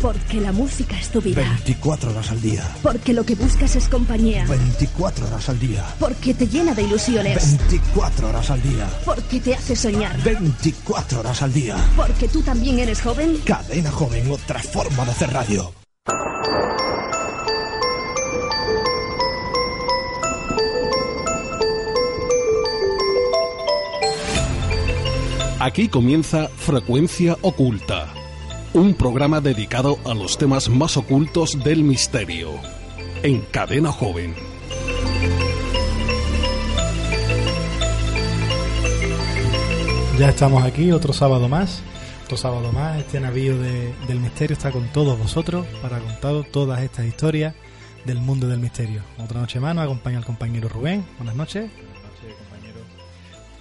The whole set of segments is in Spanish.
Porque la música es tu vida. 24 horas al día. Porque lo que buscas es compañía. 24 horas al día. Porque te llena de ilusiones. 24 horas al día. Porque te hace soñar. 24 horas al día. Porque tú también eres joven. Cadena joven, otra forma de hacer radio. Aquí comienza Frecuencia Oculta, un programa dedicado a los temas más ocultos del misterio, en Cadena Joven. Ya estamos aquí, otro sábado más. Otro sábado más. Este navío de- del misterio está con todos vosotros para contar todas estas historias del mundo del misterio. Otra noche más nos acompaña el compañero Rubén. Buenas noches.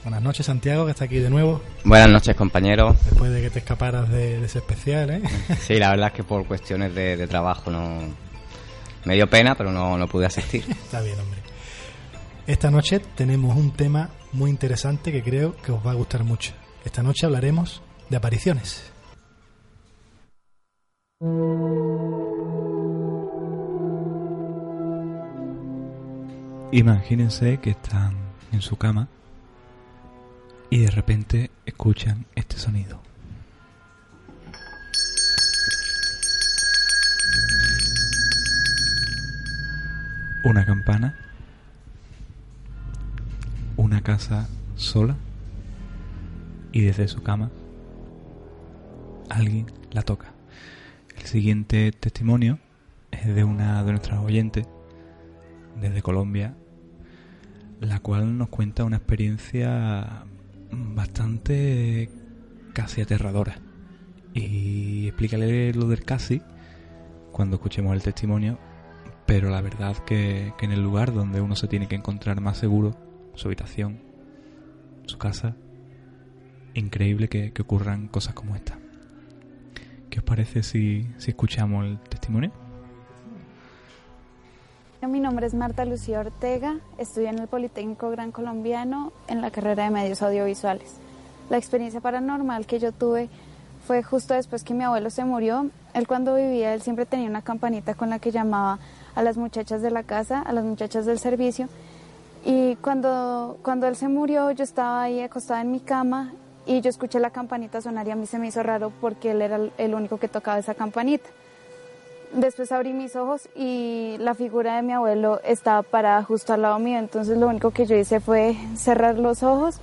Buenas noches, Santiago, que está aquí de nuevo. Buenas noches, compañeros. Después de que te escaparas de, de ese especial, ¿eh? Sí, la verdad es que por cuestiones de, de trabajo no me dio pena, pero no, no pude asistir. Está bien, hombre. Esta noche tenemos un tema muy interesante que creo que os va a gustar mucho. Esta noche hablaremos de apariciones. Imagínense que están en su cama y de repente escuchan este sonido. Una campana, una casa sola y desde su cama alguien la toca. El siguiente testimonio es de una de nuestras oyentes desde Colombia, la cual nos cuenta una experiencia bastante casi aterradora. Y explícale lo del casi cuando escuchemos el testimonio, pero la verdad que, que en el lugar donde uno se tiene que encontrar más seguro, su habitación, su casa, increíble que, que ocurran cosas como esta. ¿Qué os parece si, si escuchamos el testimonio? Mi nombre es Marta Lucía Ortega, estudio en el Politécnico Gran Colombiano en la carrera de medios audiovisuales. La experiencia paranormal que yo tuve fue justo después que mi abuelo se murió. Él cuando vivía, él siempre tenía una campanita con la que llamaba a las muchachas de la casa, a las muchachas del servicio. Y cuando, cuando él se murió, yo estaba ahí acostada en mi cama y yo escuché la campanita sonar y a mí se me hizo raro porque él era el- único que tocaba esa campanita. Después abrí mis ojos y la figura de mi abuelo estaba parada justo al lado mío. Entonces lo único que yo hice fue cerrar los ojos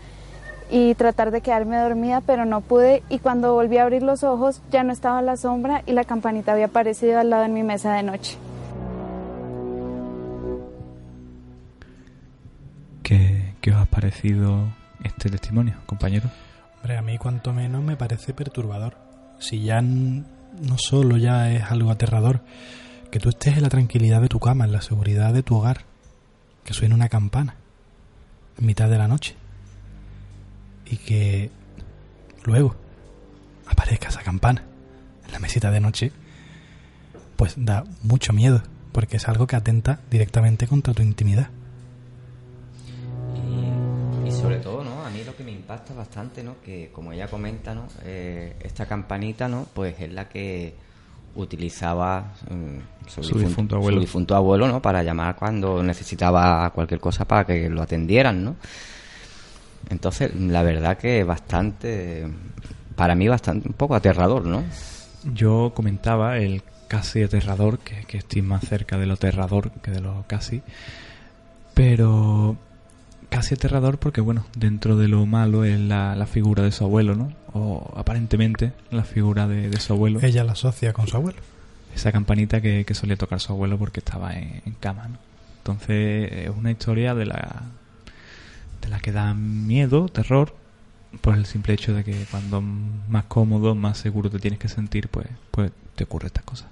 y tratar de quedarme dormida, pero no pude. Y cuando volví a abrir los ojos ya no estaba la sombra y la campanita había aparecido al lado en mi mesa de noche. ¿Qué, qué os ha parecido este testimonio, compañero? Hombre, a mí cuanto menos me parece perturbador. Si ya no solo ya es algo aterrador, que tú estés en la tranquilidad de tu cama, en la seguridad de tu hogar, que suene una campana en mitad de la noche y que luego aparezca esa campana en la mesita de noche, pues da mucho miedo, porque es algo que atenta directamente contra tu intimidad. Impacta bastante, ¿no? Que como ella comenta, ¿no? Eh, esta campanita, ¿no? Pues es la que utilizaba mm, su, Su difunto abuelo. su difunto abuelo, ¿no? Para llamar cuando necesitaba cualquier cosa para que lo atendieran, ¿no? Entonces, la verdad que bastante, para mí bastante, un poco aterrador, ¿no? Yo comentaba el casi aterrador, que, que estoy más cerca de lo aterrador que de lo casi, pero casi aterrador porque, bueno, dentro de lo malo es la, la figura de su abuelo, ¿no? O aparentemente la figura de, de su abuelo. Ella la asocia con su abuelo. Esa campanita que, que solía tocar su abuelo porque estaba en, en cama, ¿no? Entonces es una historia de la, de la que da miedo, terror, por el simple hecho de que cuando más cómodo, más seguro te tienes que sentir, pues, pues te ocurren estas cosas.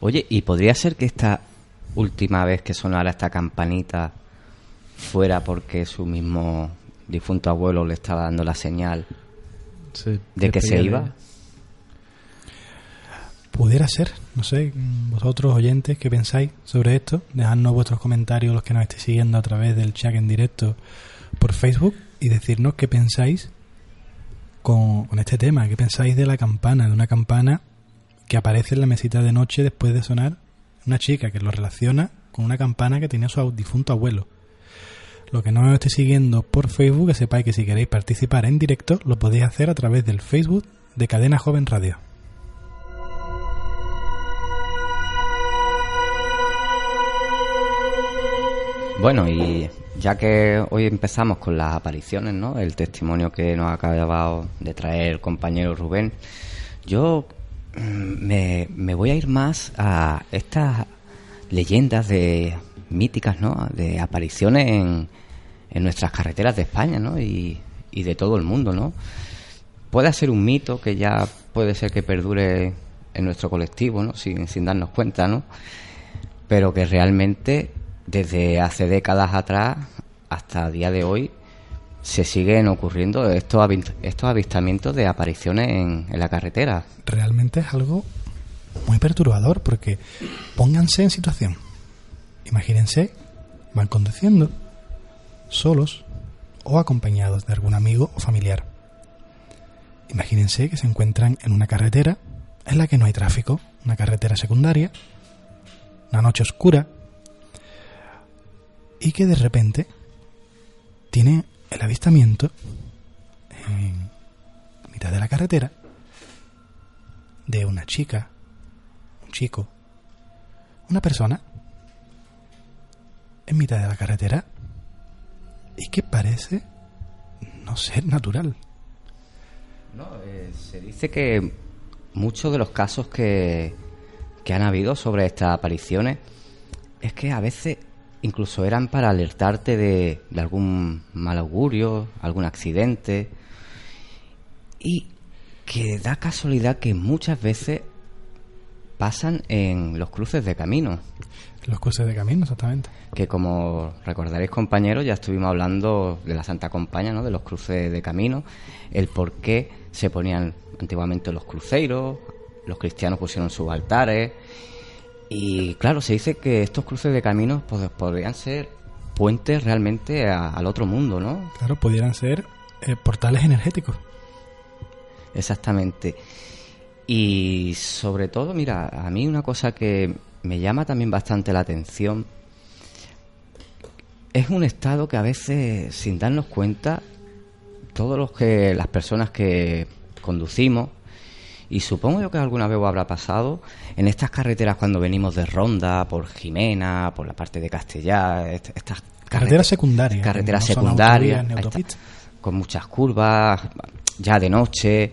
Oye, ¿y podría ser que esta última vez que sonara esta campanita fuera porque su mismo difunto abuelo le estaba dando la señal Se de que se iba? pudiera ser, no sé, vosotros oyentes, ¿qué pensáis sobre esto? Dejadnos vuestros comentarios, los que nos estéis siguiendo a través del chat en directo por Facebook y decirnos qué pensáis con, con este tema, qué pensáis de la campana, de una campana que aparece en la mesita de noche después de sonar una chica que lo relaciona con una campana que tenía su difunto abuelo. Lo que no me esté siguiendo por Facebook, que sepáis que si queréis participar en directo, lo podéis hacer a través del Facebook de Cadena Joven Radio. Bueno, y ya que hoy empezamos con las apariciones, ¿no? El testimonio que nos ha acabado de traer el compañero Rubén, yo mm, me, me voy a ir más a estas leyendas de míticas, ¿no? De apariciones en, nuestras carreteras de España, ¿no? Y, y de todo el mundo, ¿no? Puede ser un mito que ya puede ser que perdure en nuestro colectivo, ¿no? Sin, sin darnos cuenta, ¿no? Pero que realmente desde hace décadas atrás hasta el día de hoy se siguen ocurriendo estos, estos avistamientos de apariciones en, en la carretera. Realmente es algo muy perturbador porque pónganse en situación. Imagínense, van conduciendo, solos o acompañados de algún amigo o familiar. Imagínense que se encuentran en una carretera en la que no hay tráfico, una carretera secundaria, una noche oscura, y que de repente tiene el avistamiento en mitad de la carretera de una chica, un chico, una persona en mitad de la carretera y que parece no ser natural. No, eh, se dice que muchos de los casos que, que han habido sobre estas apariciones es que a veces incluso eran para alertarte de, de algún mal augurio, algún accidente. Y que da casualidad que muchas veces pasan en los cruces de camino. Los cruces de camino, exactamente. Que como recordaréis compañeros, ya estuvimos hablando de la Santa Compañía, ¿no? de los cruces de camino, el por qué se ponían antiguamente los cruceros, los cristianos pusieron sus altares, y claro, se dice que estos cruces de caminos pues, podrían ser puentes realmente a- al otro mundo, ¿no? Claro, pudieran ser eh, portales energéticos. Exactamente. Y sobre todo, mira, a mí una cosa que me llama también bastante la atención es un estado que a veces, sin darnos cuenta, todos los que las personas que conducimos y supongo yo que alguna vez habrá pasado en estas carreteras cuando venimos de Ronda, por Jimena, por la parte de Castellá, est- estas Carreteras secundarias, carreteras secundarias, con muchas curvas, ya de noche.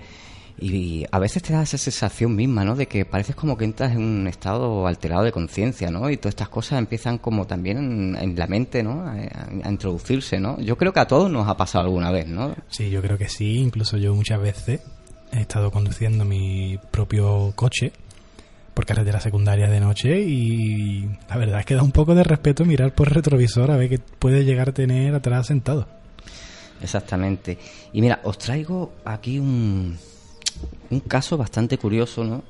Y a veces te da esa sensación misma, ¿no? De que pareces como que entras en un estado alterado de conciencia, ¿no? Y todas estas cosas empiezan como también en, en la mente, ¿no? A, a introducirse, ¿no? Yo creo que a todos nos ha pasado alguna vez, ¿no? Sí, yo creo que sí. Incluso yo muchas veces he estado conduciendo mi propio coche por carreteras secundarias de noche y la verdad es que da un poco de respeto mirar por retrovisor a ver qué puede llegar a tener atrás sentado. Exactamente. Y mira, os traigo aquí un, un caso bastante curioso, ¿no?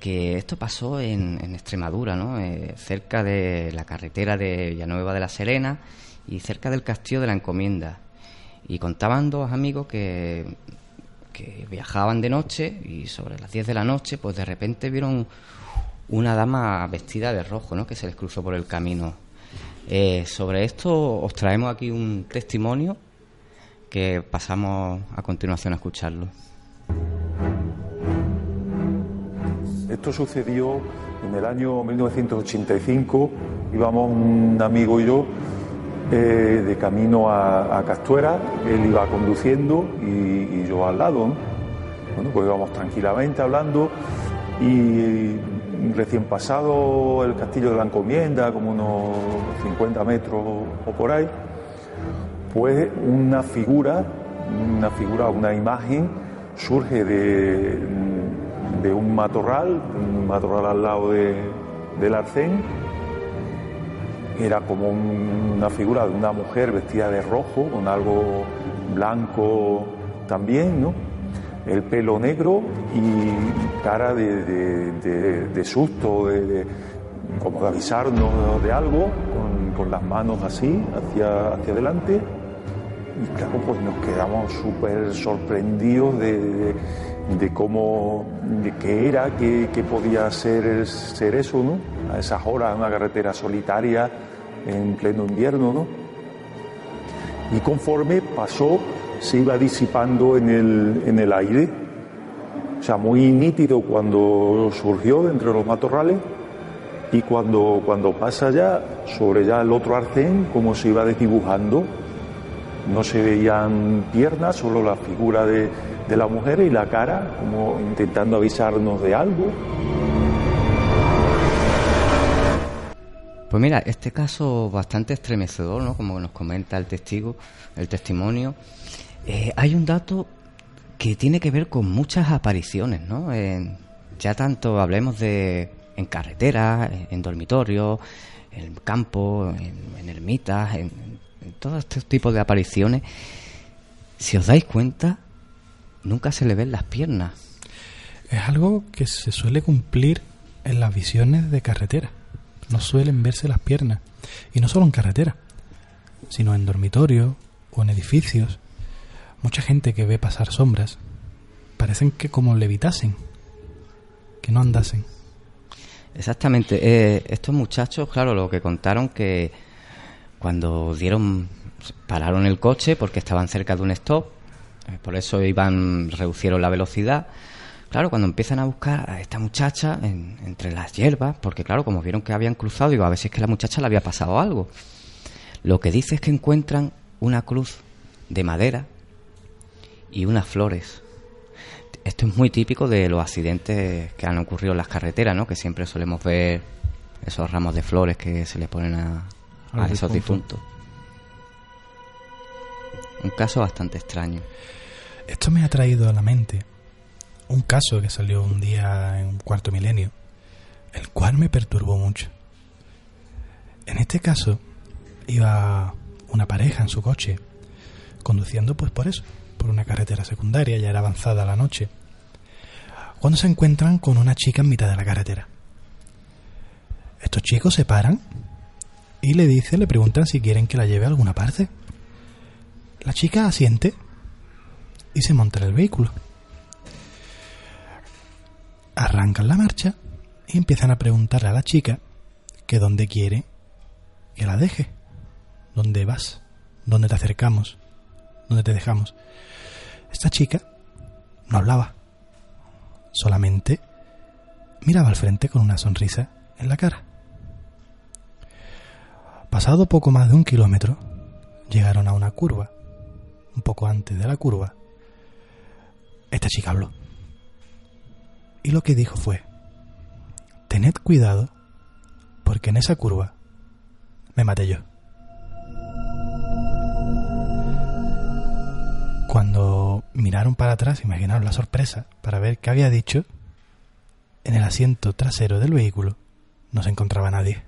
Que esto pasó en, Extremadura, ¿no? Eh, cerca de la carretera de Villanueva de la Serena y cerca del Castillo de la Encomienda. Y contaban dos amigos que, que viajaban de noche y sobre las 10 de la noche, pues de repente vieron una dama vestida de rojo, ¿no? Que se les cruzó por el camino. Eh, sobre esto os traemos aquí un testimonio que pasamos a continuación a escucharlo. Esto sucedió en el año 1985. Íbamos un amigo y yo eh, de camino a, Castuera. Él iba conduciendo y, yo al lado. ¿no? Bueno, pues íbamos tranquilamente hablando y recién pasado el castillo de la encomienda, como unos 50 metros o por ahí, pues una figura, una figura, una imagen surge de, de un matorral, un matorral al lado de, del arcén. Era como un- una figura de una mujer vestida de rojo, con algo blanco también, ¿no? el pelo negro y cara de, de- susto, de, de- como de avisarnos de algo, con, con las manos así, hacia, hacia adelante. Y claro, pues nos quedamos súper sorprendidos de, de- cómo, de qué era, qué, podía ser, ser eso, ¿no? A esas horas, una carretera solitaria, en pleno invierno, ¿no? Y conforme pasó, se iba disipando en el, en el aire. O sea, muy nítido cuando surgió entre los matorrales y cuando, cuando pasa ya sobre ya el otro arcén, como se iba desdibujando. No se veían piernas, solo la figura de, de la mujer y la cara, como intentando avisarnos de algo. Pues mira, este caso bastante estremecedor, ¿no? Como nos comenta el testigo, el testimonio. Eh, hay un dato que tiene que ver con muchas apariciones, ¿no? En- ya tanto hablemos de en carreteras, en, dormitorios, en campo, en, en ermitas, en, en todo este tipo de apariciones. Si os dais cuenta, nunca se le ven las piernas. Es algo que se suele cumplir en las visiones de carretera. No suelen verse las piernas. Y no solo en carretera, sino en dormitorios o en edificios. Mucha gente que ve pasar sombras parecen que como levitasen, que no andasen. Exactamente. Eh, estos muchachos, claro, lo que contaron que cuando dieron, pararon el coche porque estaban cerca de un stop, por eso iban, reducieron la velocidad. Claro, cuando empiezan a buscar a esta muchacha en- entre las hierbas, porque claro, como vieron que habían cruzado, digo, a ver si es que la muchacha le había pasado algo. Lo que dice es que encuentran una cruz de madera y unas flores. Esto es muy típico de los accidentes que han ocurrido en las carreteras, ¿no? Que siempre solemos ver esos ramos de flores que se le ponen a, A a los esos difuntos. Un caso bastante extraño. Esto me ha traído a la mente un caso que salió un día en un cuarto milenio, el cual me perturbó mucho. En este caso, iba una pareja en su coche, conduciendo pues por eso, por una carretera secundaria, ya era avanzada la noche, cuando se encuentran con una chica en mitad de la carretera. Estos chicos se paran y le dicen, le preguntan si quieren que la lleve a alguna parte. La chica asiente y se monta en el vehículo. Arrancan la marcha y empiezan a preguntarle a la chica que dónde quiere que la deje. ¿Dónde vas? ¿Dónde te acercamos? ¿Dónde te dejamos? Esta chica no hablaba. Solamente miraba al frente con una sonrisa en la cara. Pasado poco más de un kilómetro, llegaron a una curva. Un poco antes de la curva, esta chica habló. Y lo que dijo fue, tened cuidado porque en esa curva me maté yo. Cuando miraron para atrás, imaginaron la sorpresa para ver qué había dicho, en el asiento trasero del vehículo no se encontraba nadie.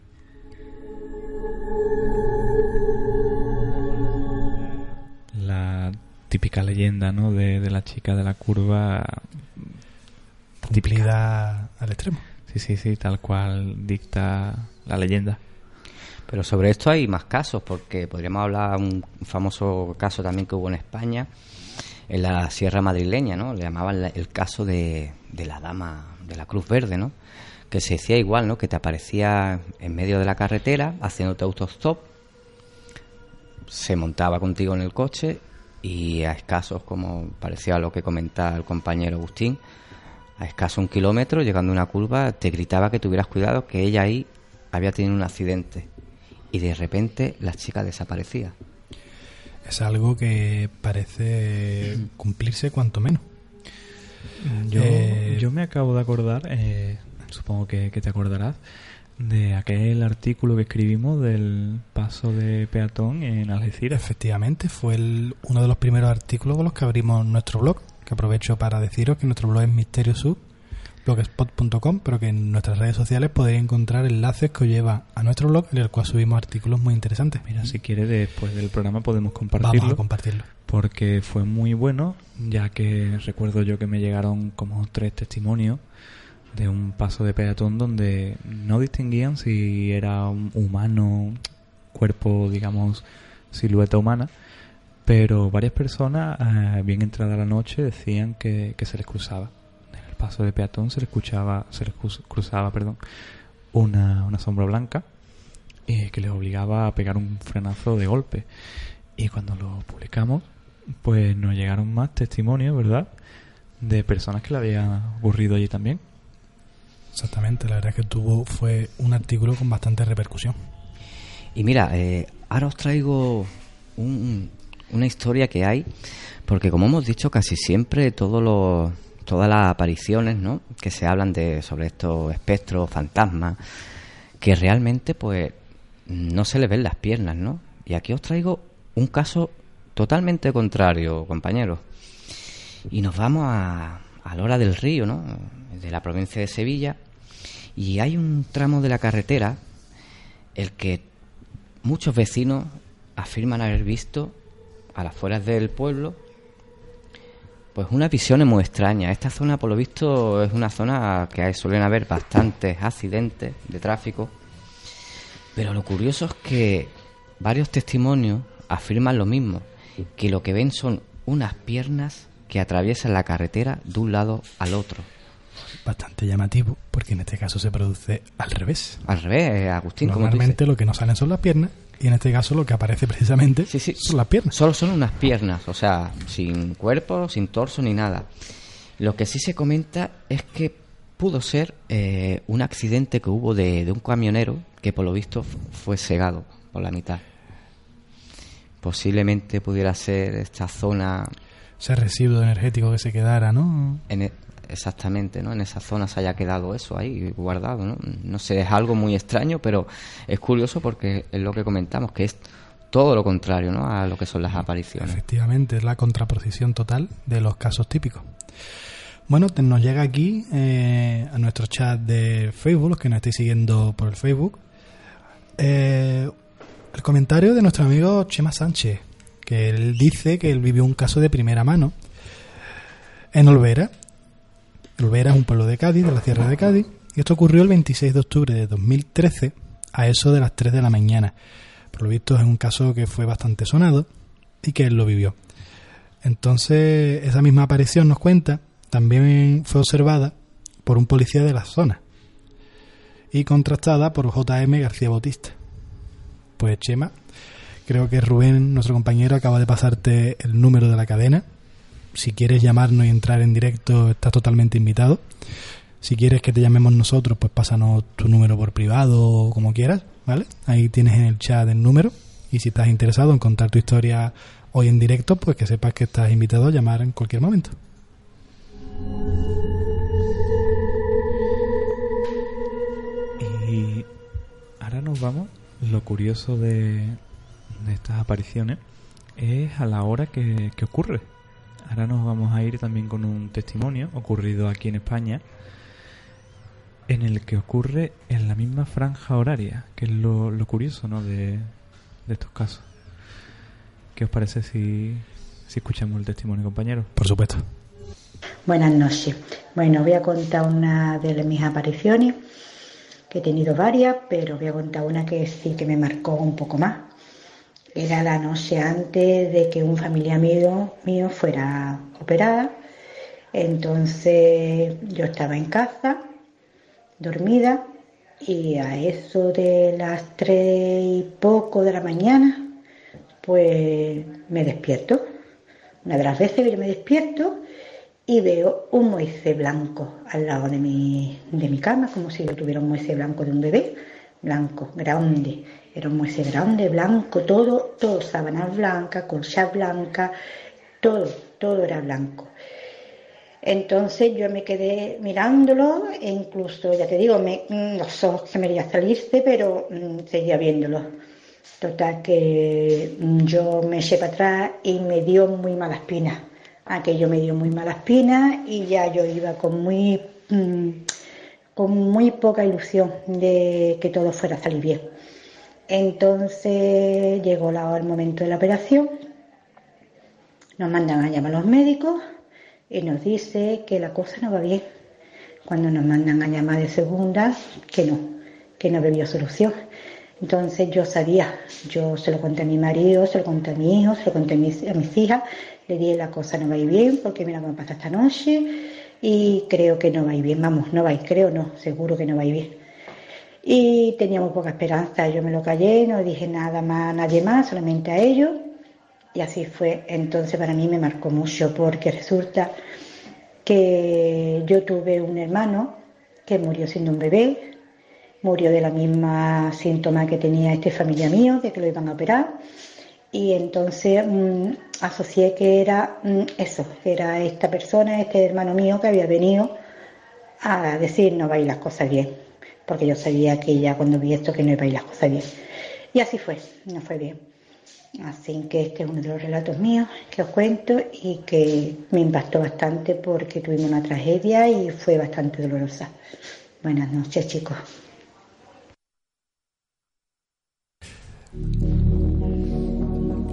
Típica leyenda, ¿no? De, de la chica de la curva. Cumplida al extremo. Sí, sí, sí, tal cual dicta la leyenda. Pero sobre esto hay más casos, porque podríamos hablar un famoso caso también que hubo en España, en la Sierra Madrileña, ¿no? Le llamaban la- el caso de, de la dama de la Cruz Verde, ¿no? Que se decía igual, ¿no? Que te aparecía en medio de la carretera haciéndote autostop, se montaba contigo en el coche y a escasos, como parecía lo que comentaba el compañero Agustín, a escaso un kilómetro, llegando a una curva, te gritaba que tuvieras cuidado, que ella ahí había tenido un accidente. Y de repente la chica desaparecía. Es algo que parece cumplirse cuanto menos. Yo, Eh, yo me acabo de acordar, eh, supongo que, que te acordarás, de aquel artículo que escribimos del paso de peatón en Algeciras. Efectivamente, fue el- uno de los primeros artículos con los que abrimos nuestro blog, que aprovecho para deciros que nuestro blog es misteriosub, blogspot.com, pero que en nuestras redes sociales podéis encontrar enlaces que os llevan a nuestro blog, en el cual subimos artículos muy interesantes. Mira, si quieres, después del programa podemos compartirlo. Vamos a compartirlo. porque fue muy bueno, ya que recuerdo yo que me llegaron como tres testimonios de un paso de peatón donde no distinguían si era un humano, cuerpo, digamos, silueta humana, pero varias personas, eh, bien entrada la noche, decían que, que se les cruzaba. En el paso de peatón se les escuchaba, se les cruzaba, perdón, una, una sombra blanca y que les obligaba a pegar un frenazo de golpe. Y cuando lo publicamos, pues nos llegaron más testimonios, ¿verdad? De personas que le había ocurrido allí también. Exactamente, la verdad es que tuvo fue un artículo con bastante repercusión. Y mira, eh, ahora os traigo una historia que hay, porque como hemos dicho, casi siempre todos los, todas las apariciones ¿no? que se hablan de sobre estos espectros, fantasmas, que realmente pues no se le ven las piernas, ¿no? Y aquí os traigo un caso totalmente contrario, compañeros. Y nos vamos a, a la hora del río, ¿no? De la provincia de Sevilla. Y hay un tramo de la carretera el que muchos vecinos afirman haber visto a las afueras del pueblo pues unas visiones muy extrañas. Esta zona, por lo visto, es una zona que suelen haber bastantes accidentes de tráfico. Pero lo curioso es que varios testimonios afirman lo mismo, que lo que ven son unas piernas que atraviesan la carretera de un lado al otro. Bastante llamativo, porque en este caso se produce al revés. Al revés, eh, Agustín. Normalmente lo que no salen son las piernas, y en este caso lo que aparece precisamente son las piernas. Solo son unas piernas, o sea, sin cuerpo, sin torso ni nada. Lo que sí se comenta es que pudo ser eh, un accidente que hubo de, de un camionero que por lo visto fue cegado por la mitad. Posiblemente pudiera ser esta zona ese residuo energético que se quedara, ¿no? En e, exactamente, ¿no? En esa zona se haya quedado eso ahí guardado, ¿no? No sé, es algo muy extraño, pero es curioso porque es lo que comentamos, que es todo lo contrario, ¿no? A lo que son las apariciones. Efectivamente, es la contraposición total de los casos típicos. Bueno, nos llega aquí eh, a nuestro chat de Facebook, los que nos estáis siguiendo por el Facebook, eh, el comentario de nuestro amigo Chema Sánchez, que él dice que él vivió un caso de primera mano en Olvera. Olvera es un pueblo de Cádiz, de la Sierra de Cádiz, y esto ocurrió el 26 de octubre de 2013 a eso de las 3 de la mañana. Por lo visto es un caso que fue bastante sonado y que él lo vivió. Entonces, esa misma aparición nos cuenta, también fue observada por un policía de la zona y contrastada por JM García Bautista. Pues Chema Creo que Rubén, nuestro compañero, acaba de pasarte el número de la cadena. Si quieres llamarnos y entrar en directo, estás totalmente invitado. Si quieres que te llamemos nosotros, pues pásanos tu número por privado o como quieras, ¿vale? Ahí tienes en el chat el número. Y si estás interesado en contar tu historia hoy en directo, pues que sepas que estás invitado a llamar en cualquier momento. Y ahora nos vamos. Lo curioso de, de estas apariciones es a la hora que, ocurre. Ahora nos vamos a ir también con un testimonio ocurrido aquí en España en el que ocurre en la misma franja horaria, que es lo, curioso ¿no? de, de, estos casos. ¿Qué os parece si, si escuchamos el testimonio, compañero? Por supuesto. Buenas noches. Bueno, voy a contar una de mis apariciones, que he tenido varias, pero voy a contar una que sí que me marcó un poco más. Era la noche antes de que un familiar mío, mío fuera operada. Entonces yo estaba en casa, dormida, y a eso de las tres y poco de la mañana, pues me despierto. Una de las veces que yo me despierto y veo un Moisés blanco al lado de mi, de mi cama, como si yo tuviera un Moisés blanco de un bebé, blanco, grande era un mueble grande, blanco, todo, todo, sábanas blancas, colchas blancas, todo, todo era blanco. Entonces yo me quedé mirándolo e incluso, ya te digo, me, mm, los ojos se me a salirse, pero mm, seguía viéndolo. Total que mm, yo me eché para atrás y me dio muy mala espina. Aquello me dio muy mala espina y ya yo iba con muy, con muy poca ilusión de que todo fuera a salir bien. Entonces llegó el momento de la operación Nos mandan a llamar a los médicos y nos dice que la cosa no va bien. Cuando nos mandan a llamar de segunda, que no, que no bebió solución. Entonces yo sabía, yo se lo conté a mi marido, se lo conté a mi hijo, se lo conté a mis, a hijas, le dije la cosa no va a ir bien porque mira cómo pasa esta noche y creo que no va a ir bien, vamos, no va a ir, creo no, seguro que no va a ir bien. Y teníamos poca esperanza, yo me lo callé, no dije nada más a nadie más, solamente a ellos. Y así fue. Entonces para mí me marcó mucho porque resulta que yo tuve un hermano que murió siendo un bebé, murió de la misma síntoma que tenía este familia mío, de que lo iban a operar. Y entonces mm, asocié que era mm, eso, que era esta persona, este hermano mío que había venido a decir no vais las cosas bien, porque yo sabía que ya cuando vi esto que no iba a ir las cosas bien. Y así fue, no fue bien. Así que este es uno de los relatos míos que os cuento y que me impactó bastante porque tuvimos una tragedia y fue bastante dolorosa. Buenas noches, chicos.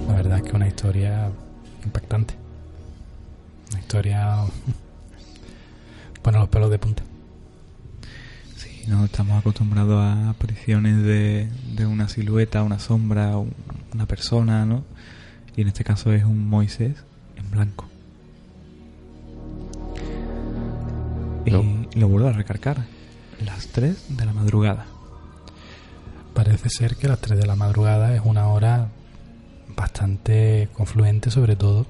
La verdad es que una historia impactante. Una historia. Pone los pelos de punta. No estamos acostumbrados a apariciones de, de una silueta, una sombra, un- una persona, ¿no? Y en este caso es un Moisés en blanco. Y lo vuelvo a recargar. Las 3 de la madrugada. Parece ser que las 3 de la madrugada es una hora bastante confluente, sobre todo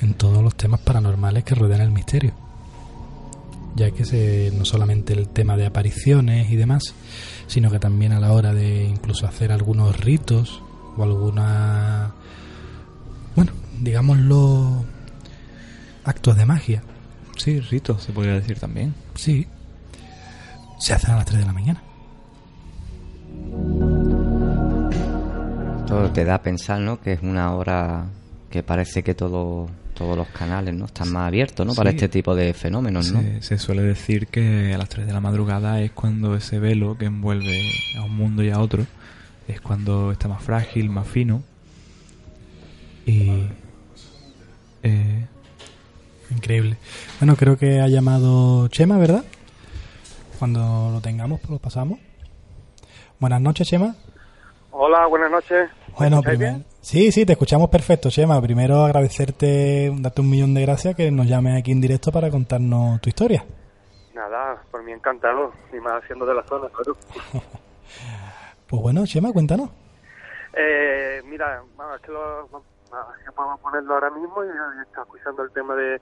en todos los temas paranormales que rodean el misterio. Ya que se, no solamente el tema de apariciones y demás, sino que también a la hora de incluso hacer algunos ritos o alguna. Bueno, digámoslo. actos de magia. Sí, ritos, se podría decir también. Sí. Se hacen a las 3 de la mañana. Todo te da a pensar, ¿no? Que es una hora que parece que todo, todos los canales, ¿no? Están más abiertos, ¿no? Para este tipo de fenómenos, ¿no? Se, se suele decir que a las 3 de la madrugada es cuando ese velo que envuelve a un mundo y a otro es cuando está más frágil, más fino. Y. eh, Increíble. Bueno, creo que ha llamado Chema, ¿verdad? Cuando lo tengamos, pues lo pasamos. Buenas noches, Chema. Hola, buenas noches. Bueno, primero. Sí, sí, te escuchamos perfecto, Chema. Primero agradecerte, darte un millón de gracias que nos llames aquí en directo para contarnos tu historia. Nada, por mí encantado, y más siendo de la zona, claro. Pues bueno, Chema, cuéntanos. Eh, mira, vamos, es que lo, vamos a ponerlo ahora mismo y está escuchando el tema de,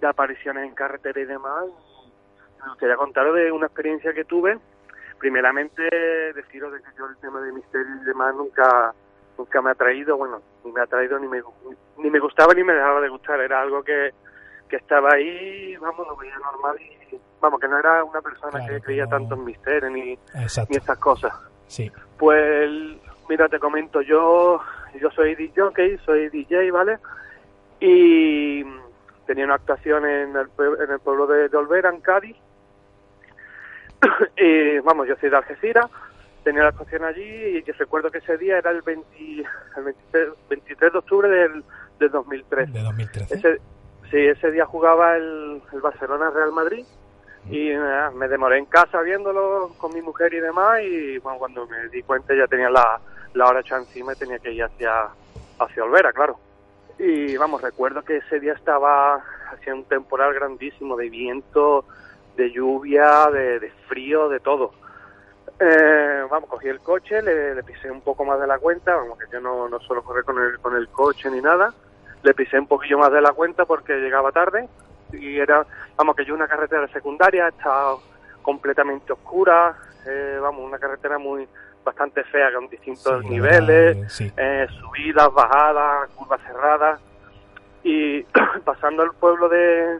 de apariciones en carretera y demás. Me gustaría contaros de una experiencia que tuve. Primeramente, deciros de que yo el tema de misterio y demás nunca nunca me ha traído, bueno, ni me ha traído ni me, ni me gustaba ni me dejaba de gustar. Era algo que, que estaba ahí, vamos, lo veía normal y, vamos, que no era una persona Claro, que creía no- tanto en misterio ni, ni estas cosas. Sí. Pues mira, te comento, yo yo soy DJ, soy DJ, ¿vale? Y tenía una actuación en el, en el pueblo de, de Olvera, en Cádiz. y vamos, yo soy de Algeciras, tenía la actuación allí y recuerdo que ese día era el, 20, el 23, 23 de octubre del, del 2003. De 2013. Ese, sí, ese día jugaba el, el Barcelona Real Madrid y nada, me demoré en casa viéndolo con mi mujer y demás y bueno, cuando me di cuenta ya tenía la, la hora hecha encima y tenía que ir hacia, hacia Olvera, claro. Y vamos, recuerdo que ese día estaba haciendo un temporal grandísimo de viento, de lluvia, de, de frío, de todo. Eh, vamos, cogí el coche, le, le pisé un poco más de la cuenta, vamos, que yo no, no suelo correr con el, con el coche ni nada, le pisé un poquillo más de la cuenta porque llegaba tarde y era, vamos, que yo una carretera secundaria, estaba completamente oscura, eh, vamos, una carretera muy bastante fea con distintos Sí, niveles, verdad, sí. eh, subidas, bajadas, curvas cerradas y pasando el pueblo de,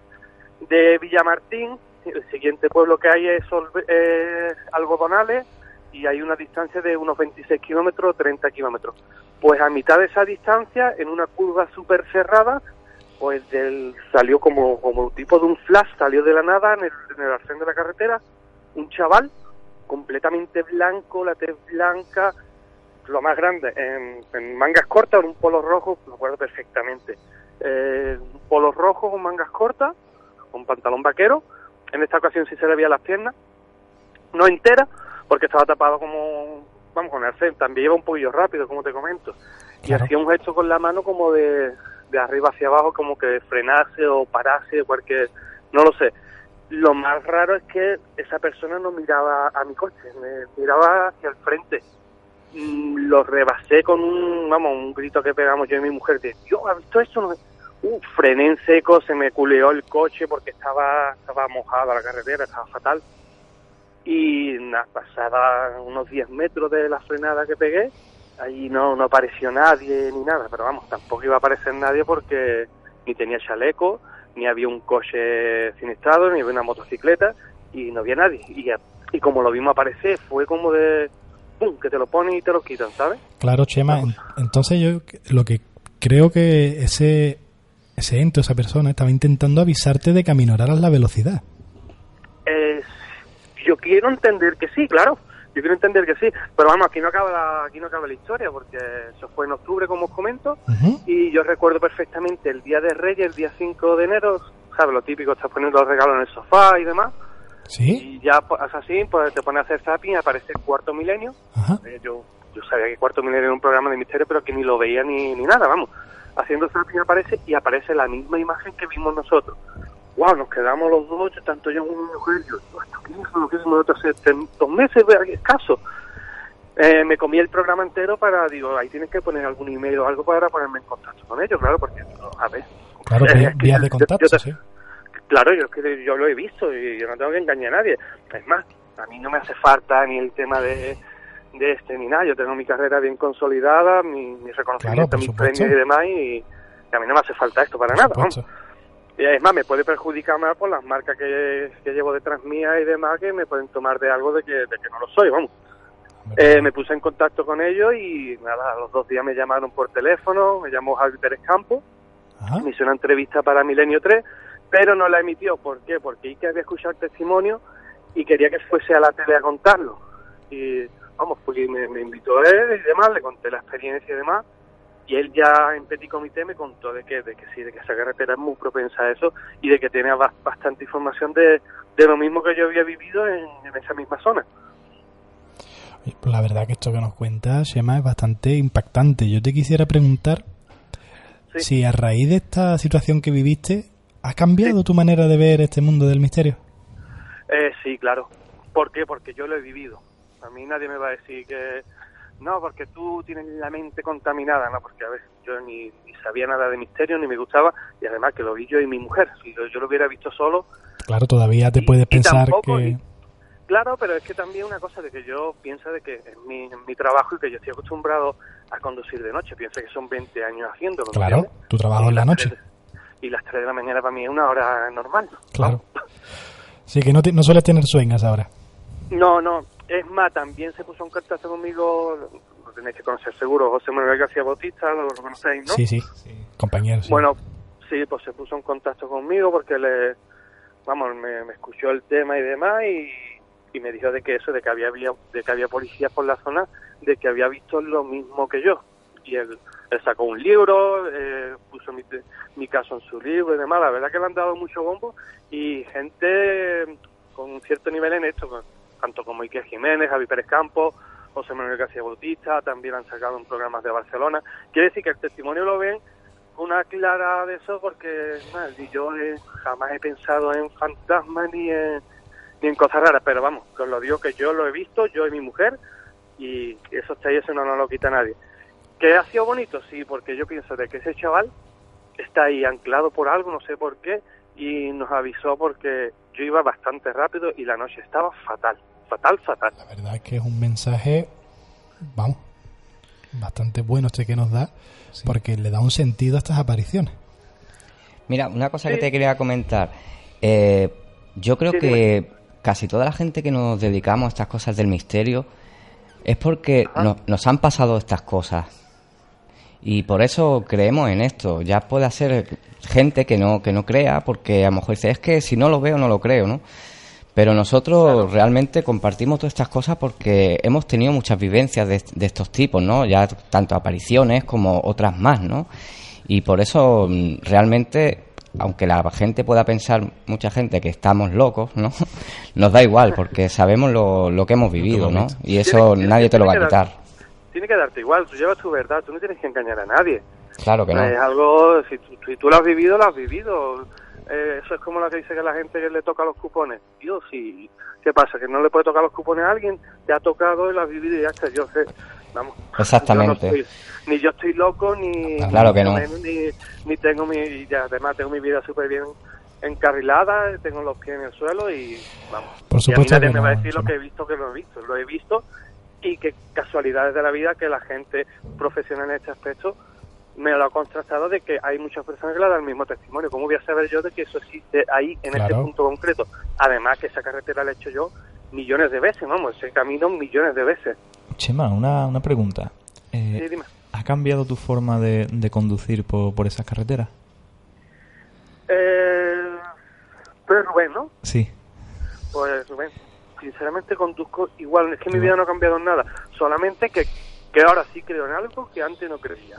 de Villamartín, el siguiente pueblo que hay es eh, Algodonales y hay una distancia de unos 26 kilómetros, 30 kilómetros. Pues a mitad de esa distancia, en una curva súper cerrada, pues del, salió como, como un tipo de un flash, salió de la nada en el, en el arcén de la carretera, un chaval completamente blanco, la tez blanca, lo más grande, en, mangas cortas, en un polo rojo, lo recuerdo perfectamente. eh, un polo rojo con mangas cortas, un pantalón vaquero. En esta ocasión sí se le veía las piernas, no entera, porque estaba tapado como, vamos, con el cel. También iba un poquillo rápido, como te comento. Y hacía un gesto con la mano como de, de arriba hacia abajo, como que frenase o parase, cualquier, no lo sé. Lo más raro es que esa persona no miraba a mi coche, me miraba hacia el frente. Mm, Lo rebasé con un, vamos, un grito que pegamos yo y mi mujer de, Dios, ¿ha visto eso? No? Uh, frené en seco, se me culeó el coche porque estaba, estaba mojado la carretera, estaba fatal. Y nada, pasaba unos 10 metros de la frenada que pegué, allí no, no apareció nadie ni nada, pero vamos, tampoco iba a aparecer nadie porque ni tenía chaleco, ni había un coche siniestrado, ni había una motocicleta, y no había nadie. Y, y como lo vimos aparecer, fue como de, ¡pum!, que te lo ponen y te lo quitan, ¿sabes? Claro, Chema. en- Entonces yo lo que creo que ese, ese ente, esa persona, estaba intentando avisarte de que aminoraras la velocidad. Eh, yo quiero entender que sí, claro. Yo quiero entender que sí, pero vamos, aquí no acaba la, aquí no acaba la historia porque eso fue en octubre, como os comento, y yo recuerdo perfectamente el día de Reyes, el día 5 de enero, ¿sabes? Lo típico, estás poniendo los regalos en el sofá y demás, ¿Sí? y ya pues, así, pues te pones a hacer zapping y aparece el cuarto milenio. Ajá. Eh, yo, yo sabía que cuarto milenio era un programa de misterio, pero que ni lo veía ni, ni nada, vamos. Haciendo zapping aparece y aparece la misma imagen que vimos nosotros. Wow, nos quedamos los dos, yo- tanto yo como mi mujer, yo, ¿esto qué es? Lo que nosotros hace dos meses, escaso. Eh, me comí el programa entero para, digo, ahí tienes que poner algún email o algo para ponerme en contacto con ellos, claro, porque, a ver. Claro, vías es que vías yo- de yo- contacto, yo te- sí. Claro, yo es que yo lo he visto y yo no tengo que engañar a nadie. Es más, a mí no me hace falta ni el tema de, de este ni nada. Yo tengo mi carrera bien consolidada, mi, mi reconocimiento, mis premios y demás, y, y a mí no me hace falta esto para nada. Y es más, me puede perjudicar más por las marcas que, que llevo detrás mía y demás que me pueden tomar de algo de que, de que no lo soy, vamos. Eh, me puse en contacto con ellos y nada, a los dos días me llamaron por teléfono, me llamó Javi Pérez Campos, me hizo una entrevista para Milenio 3, pero no la emitió. ¿Por qué? Porque Ike había escuchado el testimonio y quería que fuese a la tele a contarlo. Y vamos, fui, me, me invitó él y demás, le conté la experiencia y demás. Y él ya en Petit Comité me contó de que, de que sí, de que esa carretera es muy propensa a eso y de que tenía bas- bastante información de, de lo mismo que yo había vivido en, en esa misma zona. Pues la verdad que esto que nos cuenta Shema es bastante impactante. Yo te quisiera preguntar si a raíz de esta situación que viviste, ¿ha cambiado tu manera de ver este mundo del misterio? Eh, sí, claro. ¿Por qué? Porque yo lo he vivido. A mí nadie me va a decir que no, porque tú tienes la mente contaminada, no, porque a ver, yo ni, ni sabía nada de misterio, ni me gustaba, y además que lo vi yo y mi mujer. Si yo, yo lo hubiera visto solo, Claro, todavía te puedes pensar tampoco, que... y- claro, pero es que también una cosa de que yo pienso de que es mi, es mi trabajo y que yo estoy acostumbrado a conducir de noche. Piensa que son 20 años haciéndolo. ¿me Claro, tu trabajo en la noche. Y las 3 de la mañana para mí es una hora normal. Claro. Sí, que no, te- no sueles tener sueños ahora. No, no. Es más, también se puso en contacto conmigo, lo tenéis que conocer seguro, José Manuel García Bautista, lo, conocéis, ¿no? Sí, sí, compañero. sí. Bueno, sí, pues se puso en contacto conmigo porque le, vamos, me, me escuchó el tema y demás y, y me dijo de que eso, de que había, había- de que había policías por la zona, de que había visto lo mismo que yo. Y él, él sacó un libro, eh, puso mi, mi caso en su libro y demás. La verdad que le han dado mucho bombo y gente con un cierto nivel en esto, con- tanto como Iker Jiménez, Javi Pérez Campos, José Manuel García Bautista, también han sacado en programas de Barcelona. Quiere decir que el testimonio lo ven una clara de eso porque mal, y yo eh, jamás he pensado en fantasmas ni en, ni en cosas raras, pero vamos, que os lo digo que yo lo he visto, yo y mi mujer, y eso está ahí, no nos lo quita nadie. ¿Que ha sido bonito? Sí, porque yo pienso de que ese chaval está ahí anclado por algo, no sé por qué, y nos avisó porque yo iba bastante rápido y la noche estaba fatal, fatal, fatal. La verdad es que es un mensaje, vamos, bastante bueno este que nos da, porque le da un sentido a estas apariciones. Mira, una cosa que te quería comentar. Eh, yo creo Sí, que casi toda la gente que nos dedicamos a estas cosas del misterio es porque no- nos han pasado estas cosas. Y por eso creemos en esto. Ya puede ser gente que no, que no crea, porque a lo mejor dice, es que si no lo veo, no lo creo, ¿no? Pero nosotros realmente compartimos todas estas cosas porque hemos tenido muchas vivencias de, de estos tipos, ¿no? Ya tanto apariciones como otras más, ¿no? Y por eso mm, realmente, aunque la gente pueda pensar, mucha gente, que estamos locos, ¿no? Nos da igual, porque sabemos lo, lo que hemos vivido, ¿no? Y eso nadie te lo va a quitar. Tiene que darte igual, tú llevas tu verdad, tú no tienes que engañar a nadie. Claro que no. Es algo, si tú, si tú lo has vivido, lo has vivido. Eh, eso es como lo que dice que la gente que le toca los cupones. Dios, sí. ¿Qué pasa? ¿Que no le puede tocar los cupones a alguien? Te ha tocado y lo has vivido y ya está. Yo sé. Vamos. Exactamente. yo no estoy- ni yo estoy loco, ni. Claro que no. Ni, ni tengo mi. y ya, además, tengo mi vida súper bien encarrilada, tengo los pies en el suelo y. Vamos. Por y a mí supuesto nadie que me va a no, decir lo que he visto que lo he visto. Lo he visto y que casualidades de la vida que la gente profesional en este aspecto me lo ha contrastado de que hay muchas personas que le dan el mismo testimonio. ¿Cómo voy a saber yo de que eso existe ahí, en este Claro. punto concreto? Además que esa carretera la he hecho yo millones de veces, vamos, ese camino millones de veces. Chema, una, una pregunta. Eh, Sí, dime. ¿Ha cambiado tu forma de, de conducir por, por esas carreteras? Eh, pues Rubén, ¿no? Sí. Pues Rubén, sinceramente conduzco igual, es que mi vida no ha cambiado en nada, solamente que, que ahora sí creo en algo que antes no creía.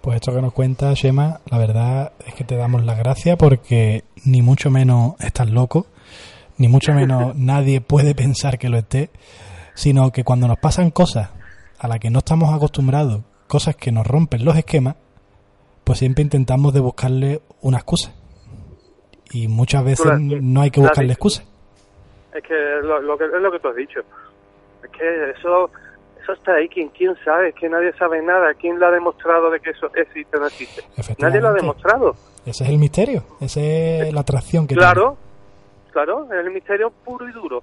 Pues esto que nos cuenta Shema, la verdad es que te damos las gracias porque ni mucho menos estás loco, ni mucho menos nadie puede pensar que lo esté, sino que cuando nos pasan cosas a las que no estamos acostumbrados, cosas que nos rompen los esquemas, pues siempre intentamos de buscarle una excusa. Y muchas veces no hay que buscarle dicho. Es que lo, lo que es lo que tú has dicho. Es que eso eso está ahí, ¿quién, quién sabe? Es que nadie sabe nada. ¿Quién le ha demostrado de que eso existe o no existe? Nadie lo ha demostrado. Ese es el misterio, esa es la atracción que Claro, claro, es el misterio puro y duro.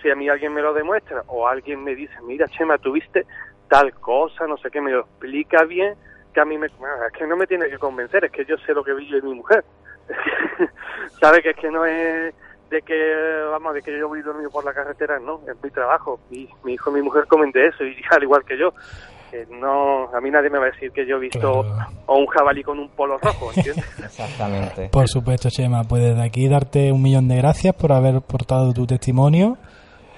Si a mí alguien me lo demuestra o alguien me dice, mira, Chema, tuviste tal cosa, no sé qué, me lo explica bien, que a mí me... Es que no me tiene que convencer, es que yo sé lo que vi yo y mi mujer. Sabe que es que no es de que, vamos, de que yo voy dormido por la carretera, no, es mi trabajo. Y mi hijo y mi mujer comen de eso, y al igual que yo. Que no, a mí nadie me va a decir que yo he visto o un jabalí con un polo rojo, ¿entiendes? Exactamente. Por supuesto, Chema, pues desde aquí darte un millón de gracias por haber aportado tu testimonio.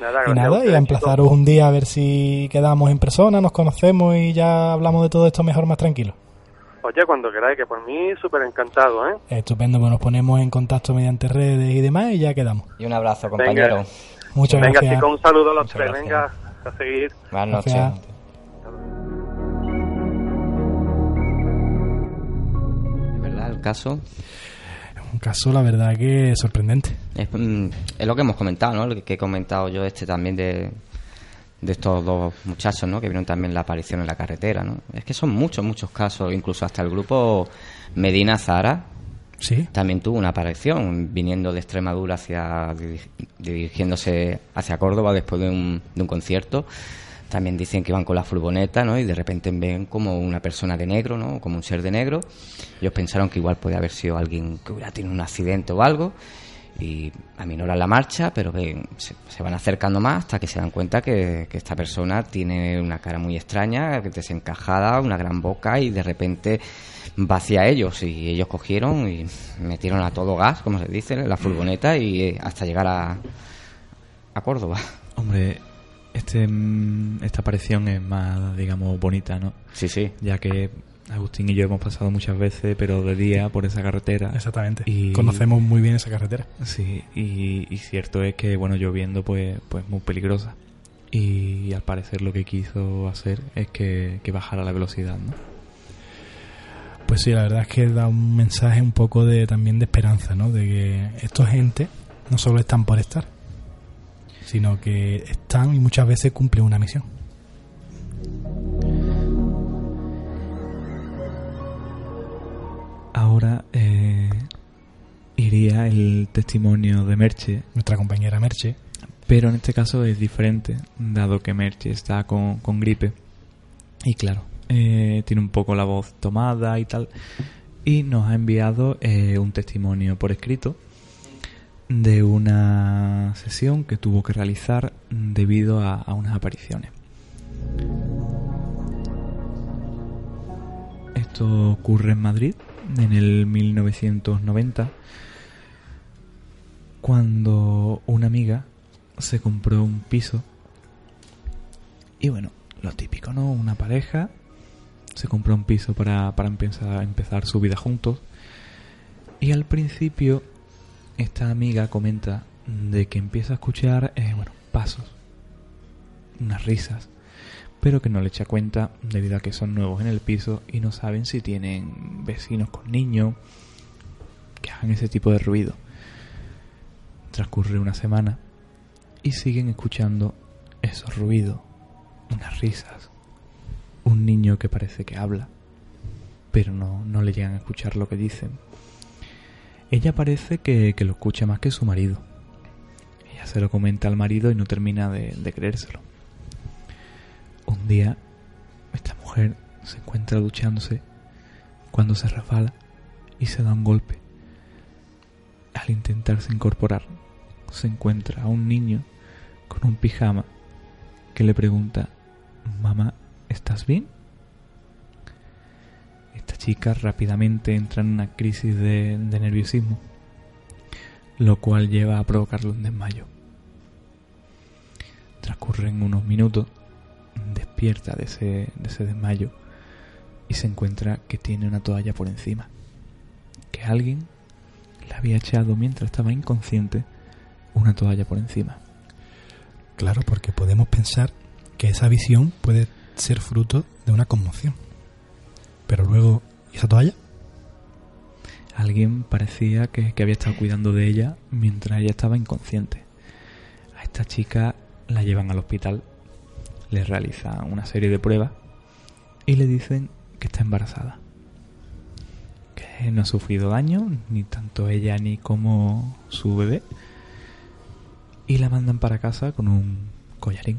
Nada, Y a nada, y a emplazaros un día a ver si quedamos en persona, nos conocemos y ya hablamos de todo esto mejor, más tranquilo. Oye, cuando queráis, que por mí súper encantado, ¿eh? Estupendo, pues nos ponemos en contacto mediante redes y demás y ya quedamos. Y un abrazo, compañero. Muchas Venga, gracias. chicos, un saludo a los Muchas tres. gracias. Venga, a seguir. Buenas noches. Gracias. De verdad, el caso Un caso, la verdad, que sorprendente. es, mm, es lo que hemos comentado, ¿no? Lo que he comentado yo este también de, de estos dos muchachos, ¿no? Que vieron también la aparición en la carretera, ¿no? Es que son muchos, muchos casos. Incluso hasta el grupo Medina Zara Sí. también tuvo una aparición viniendo de Extremadura hacia diri- dirigiéndose hacia Córdoba después de un, de un concierto. También dicen que iban con la furgoneta, ¿no? Y de repente ven como una persona de negro, ¿no? Como un ser de negro. Ellos pensaron que igual podía haber sido alguien que hubiera tenido un accidente o algo. Y aminoran la marcha, pero ven, se, se van acercando más hasta que se dan cuenta que, que esta persona tiene una cara muy extraña, desencajada, una gran boca y de repente va hacia ellos y ellos cogieron y metieron a todo gas, como se dice, en la furgoneta y eh, hasta llegar a, a Córdoba. Hombre, este, mm, esta aparición es más, digamos, bonita, ¿no? Sí, sí. Ya que Agustín y yo hemos pasado muchas veces, pero de día por esa carretera. Exactamente. Y- Conocemos muy bien esa carretera. Sí, y, y cierto es que, bueno, lloviendo, pues, pues muy peligrosa. Y al parecer lo que quiso hacer es que, que bajara la velocidad, ¿no? Pues sí, la verdad es que da un mensaje un poco de también de esperanza, ¿no? De que estos gente no solo están por estar, sino que están y muchas veces cumplen una misión. Ahora eh, iría el testimonio de Merche, Nuestra compañera Merche, pero en este caso es diferente, dado que Merche está con, con gripe. Y claro, eh, tiene un poco la voz tomada y tal. Y nos ha enviado eh, un testimonio por escrito de una sesión que tuvo que realizar debido a, a unas apariciones. Esto ocurre en Madrid en el 1990 cuando una amiga se compró un piso y bueno, lo típico, ¿no? Una pareja se compra un piso para, para empezar, empezar su vida juntos. Y al principio, esta amiga comenta de que empieza a escuchar, eh, bueno, pasos, unas risas, pero que no le echa cuenta debido a que son nuevos en el piso y no saben si tienen vecinos con niños que hagan ese tipo de ruido. Transcurre una semana y siguen escuchando esos ruidos, unas risas, un niño que parece que habla, pero no, no le llegan a escuchar lo que dicen. Ella parece que, que lo escucha más que su marido. Ella se lo comenta al marido y no termina de, de creérselo. Un día, esta mujer se encuentra duchándose cuando se resbala y se da un golpe. Al intentarse incorporar, se encuentra a un niño con un pijama que le pregunta, mamá, ¿estás bien? Esta chica rápidamente entra en una crisis de, de nerviosismo, lo cual lleva a provocarle un desmayo. Transcurren unos minutos, despierta de ese, de ese desmayo y se encuentra que tiene una toalla por encima, que alguien le había echado mientras estaba inconsciente una toalla por encima. Claro, porque podemos pensar que esa visión puede ser fruto de una conmoción. Pero luego, ¿y esa toalla? Alguien parecía que, que había estado cuidando de ella mientras ella estaba inconsciente. A esta chica la llevan al hospital, le realizan una serie de pruebas y le dicen que está embarazada. Que no ha sufrido daño, ni tanto ella ni como su bebé. Y la mandan para casa con un collarín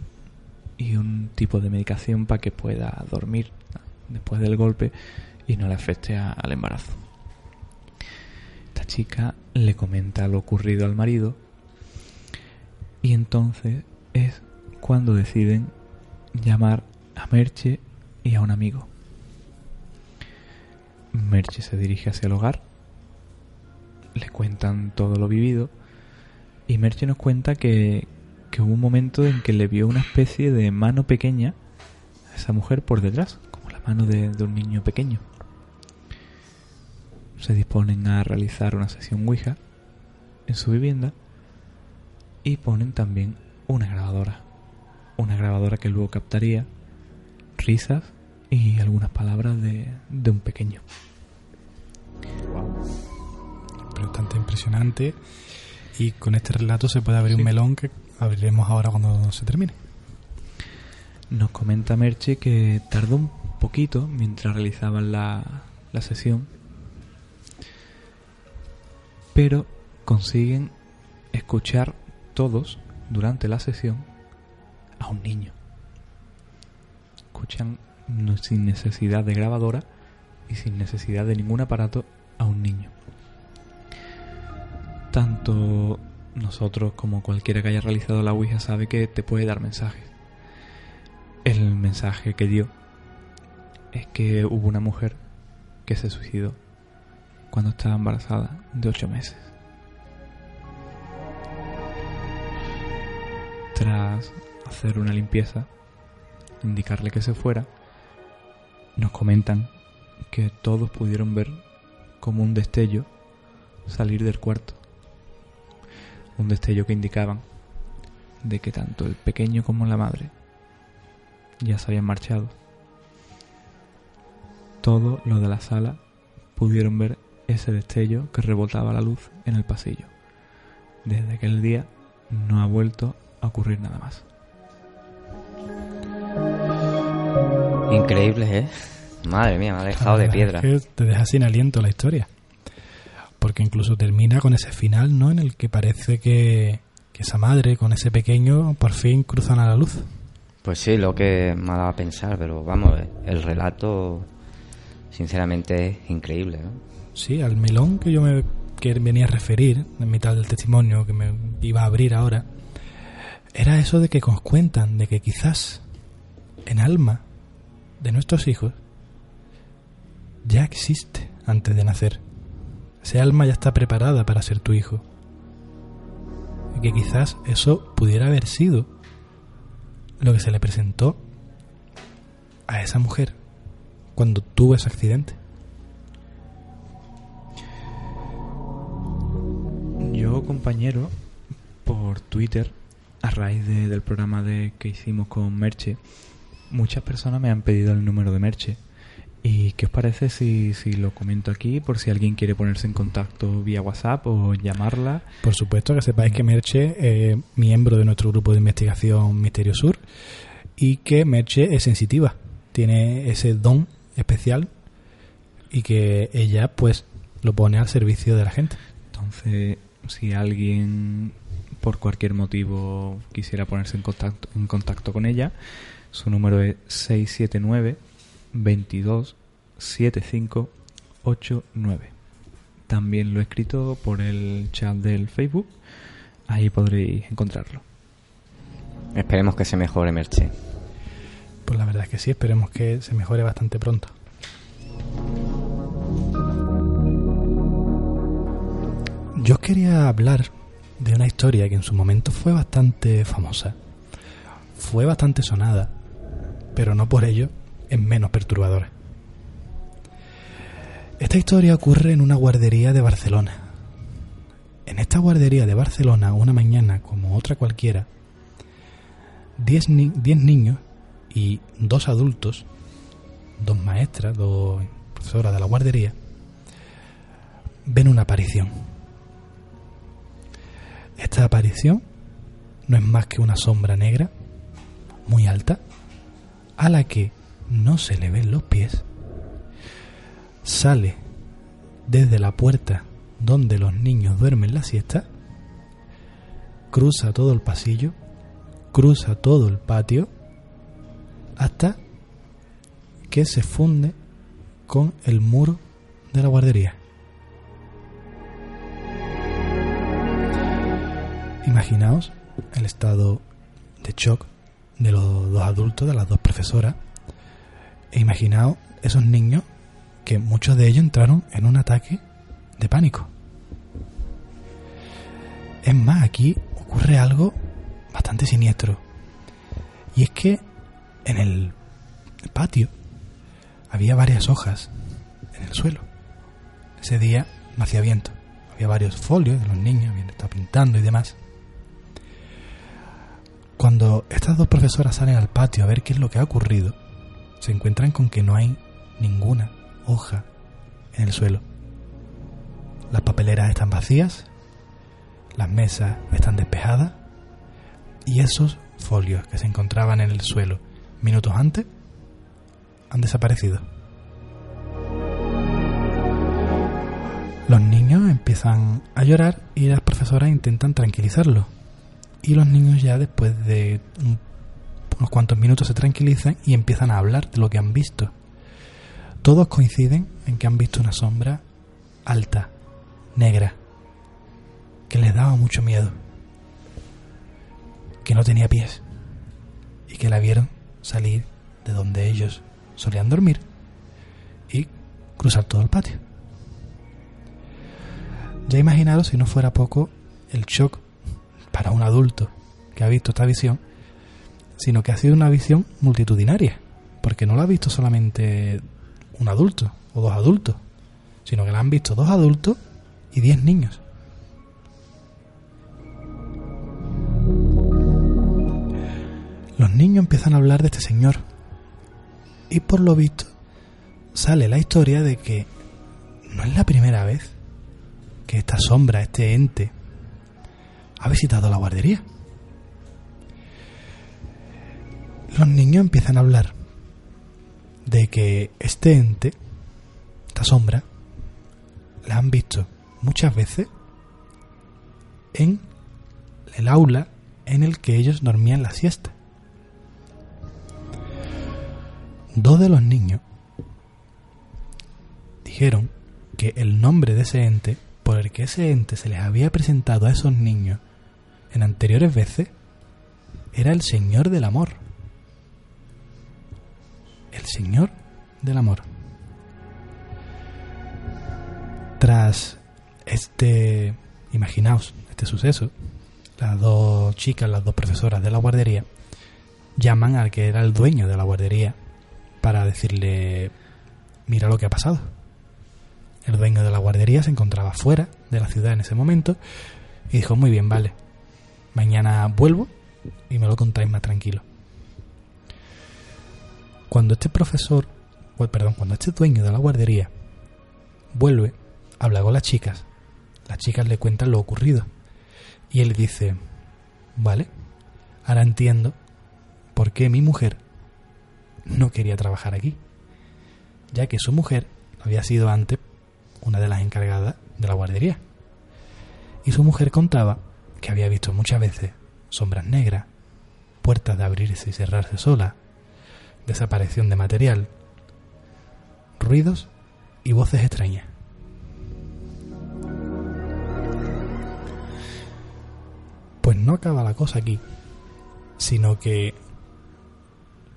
y un tipo de medicación para que pueda dormir después del golpe y no le afecte al embarazo. Esta chica le comenta lo ocurrido al marido y entonces es cuando deciden llamar a Merche y a un amigo. Merche se dirige hacia el hogar, le cuentan todo lo vivido y Merche nos cuenta que, que hubo un momento en que le vio una especie de mano pequeña a esa mujer por detrás, como la mano de, un niño pequeño. Se disponen a realizar una sesión Ouija en su vivienda y ponen también una grabadora. Una grabadora que luego captaría risas y algunas palabras de, de un pequeño. Pero bastante impresionante. Y con este relato se puede abrir Sí. un melón que abriremos ahora cuando se termine. Nos comenta Merche que tardó un poquito mientras realizaban la, la sesión, pero consiguen escuchar todos durante la sesión a un niño. Escuchan sin necesidad de grabadora y sin necesidad de ningún aparato a un niño. Tanto nosotros como cualquiera que haya realizado la Ouija sabe que te puede dar mensajes. El mensaje que dio es que hubo una mujer que se suicidó cuando estaba embarazada de ocho meses. Tras hacer una limpieza, indicarle que se fuera, nos comentan que todos pudieron ver como un destello salir del cuarto. Un destello que indicaban de que tanto el pequeño como la madre ya se habían marchado. Todo lo de la sala pudieron ver ese destello que rebotaba la luz en el pasillo. Desde aquel día no ha vuelto a ocurrir nada más. Increíble, ¿eh? Madre mía, me ha dejado de piedra. verdad es que te deja sin aliento la historia. Porque incluso termina con ese final, ¿no? En el que parece que, que esa madre con ese pequeño por fin cruzan a la luz. Pues sí, lo que me ha dado a pensar, pero vamos, el relato sinceramente es increíble, ¿no? Sí, al melón que yo me que venía a referir en mitad del testimonio que me iba a abrir ahora, era eso de que nos cuentan de que quizás en alma de nuestros hijos ya existe antes de nacer. Ese alma ya está preparada para ser tu hijo. Y que quizás eso pudiera haber sido lo que se le presentó a esa mujer cuando tuvo ese accidente? Yo, compañero, por Twitter, a raíz de- del programa de, que hicimos con Merche, muchas personas me han pedido el número de Merche. ¿Y qué os parece si, si lo comento aquí por si alguien quiere ponerse en contacto vía WhatsApp o llamarla? Por supuesto que sepáis que Merche es miembro de nuestro grupo de investigación Misterio Sur y que Merche es sensitiva, tiene ese don especial y que ella pues lo pone al servicio de la gente. Entonces, si alguien por cualquier motivo quisiera ponerse en contacto, en contacto con ella, su número es 679 22 75 89. También lo he escrito por el chat del Facebook, ahí podréis encontrarlo. Esperemos que se mejore Merche. Pues la verdad es que sí, esperemos que se mejore bastante pronto. Yo quería hablar de una historia que en su momento fue bastante famosa, fue bastante sonada, pero no por ello es menos perturbadora. Esta historia ocurre en una guardería de Barcelona. En esta guardería de Barcelona, una mañana como otra cualquiera, 10 ni- diez niños y dos adultos, dos maestras, dos profesoras de la guardería, ven una aparición. Esta aparición no es más que una sombra negra, muy alta, a la que no se le ven los pies, sale desde la puerta donde los niños duermen la siesta, cruza todo el pasillo, cruza todo el patio, hasta que se funde con el muro de la guardería. Imaginaos el estado de shock de los dos adultos, de las dos profesoras, e imaginaos esos niños que muchos de ellos entraron en un ataque de pánico. Es más, aquí ocurre algo bastante siniestro. Y es que en el patio había varias hojas en el suelo. Ese día no hacía viento. Había varios folios de los niños, habían estado pintando y demás. Cuando estas dos profesoras salen al patio a ver qué es lo que ha ocurrido, se encuentran con que no hay ninguna hoja en el suelo. Las papeleras están vacías, las mesas están despejadas y esos folios que se encontraban en el suelo minutos antes han desaparecido. Los niños empiezan a llorar y las profesoras intentan tranquilizarlos. Y los niños ya después de un- unos cuantos minutos se tranquilizan y empiezan a hablar de lo que han visto. Todos coinciden en que han visto una sombra alta, negra, que les daba mucho miedo, que no tenía pies y que la vieron salir de donde ellos solían dormir y cruzar todo el patio. Ya imaginaros si no fuera poco el shock para un adulto que ha visto esta visión, sino que ha sido una visión multitudinaria, porque no la ha visto solamente un adulto o dos adultos, sino que la han visto dos adultos y diez niños. Los niños empiezan a hablar de este señor y por lo visto sale la historia de que no es la primera vez que esta sombra, este ente, ha visitado la guardería. Los niños empiezan a hablar de que este ente, esta sombra, la han visto muchas veces en el aula en el que ellos dormían la siesta. Dos de los niños dijeron que el nombre de ese ente, por el que ese ente se les había presentado a esos niños en anteriores veces, era el Señor del Amor. El Señor del Amor. Tras este, imaginaos, este suceso, las dos chicas, las dos profesoras de la guardería, llaman al que era el dueño de la guardería para decirle, mira lo que ha pasado. El dueño de la guardería se encontraba fuera de la ciudad en ese momento y dijo, muy bien, vale, mañana vuelvo y me lo contáis más tranquilo. Cuando este profesor, perdón, cuando este dueño de la guardería vuelve, habla con las chicas, las chicas le cuentan lo ocurrido y él dice, vale, ahora entiendo por qué mi mujer no quería trabajar aquí, ya que su mujer había sido antes una de las encargadas de la guardería. Y su mujer contaba que había visto muchas veces sombras negras, puertas de abrirse y cerrarse solas, desaparición de material, ruidos y voces extrañas. Pues no acaba la cosa aquí, sino que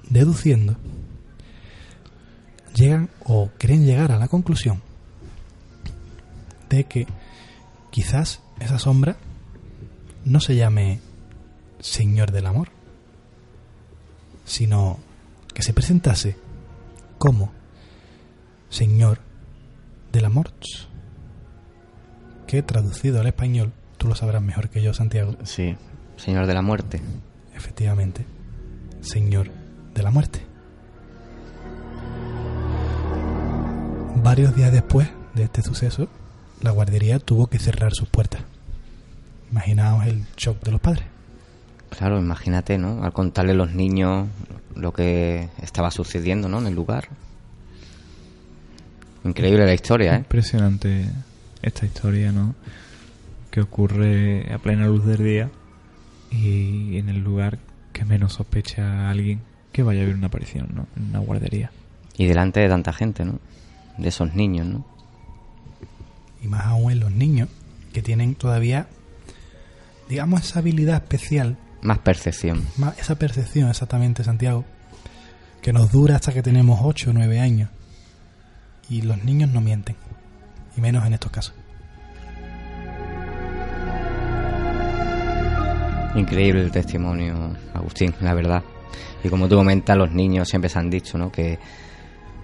deduciendo llegan o creen llegar a la conclusión de que quizás esa sombra no se llame Señor del Amor, sino que se presentase como Señor del Amor, que traducido al español, tú lo sabrás mejor que yo, Santiago. Sí, Señor de la Muerte. Efectivamente, Señor de la Muerte. Varios días después de este suceso, la guardería tuvo que cerrar sus puertas. Imaginaos el shock de los padres. Claro, imagínate, ¿no? Al contarle a los niños lo que estaba sucediendo, ¿no? En el lugar. Increíble la historia, ¿eh? Impresionante esta historia, ¿no? Que ocurre a plena luz del día y en el lugar que menos sospecha alguien que vaya a haber una aparición, ¿no? En una guardería. Y delante de tanta gente, ¿no? De esos niños, ¿no? Y más aún en los niños que tienen todavía, digamos, esa habilidad especial. Más percepción. Más esa percepción, exactamente, Santiago. Que nos dura hasta que tenemos 8 o 9 años. Y los niños no mienten. Y menos en estos casos. Increíble el testimonio, Agustín, la verdad. Y como tú comentas, los niños siempre se han dicho, ¿no? Que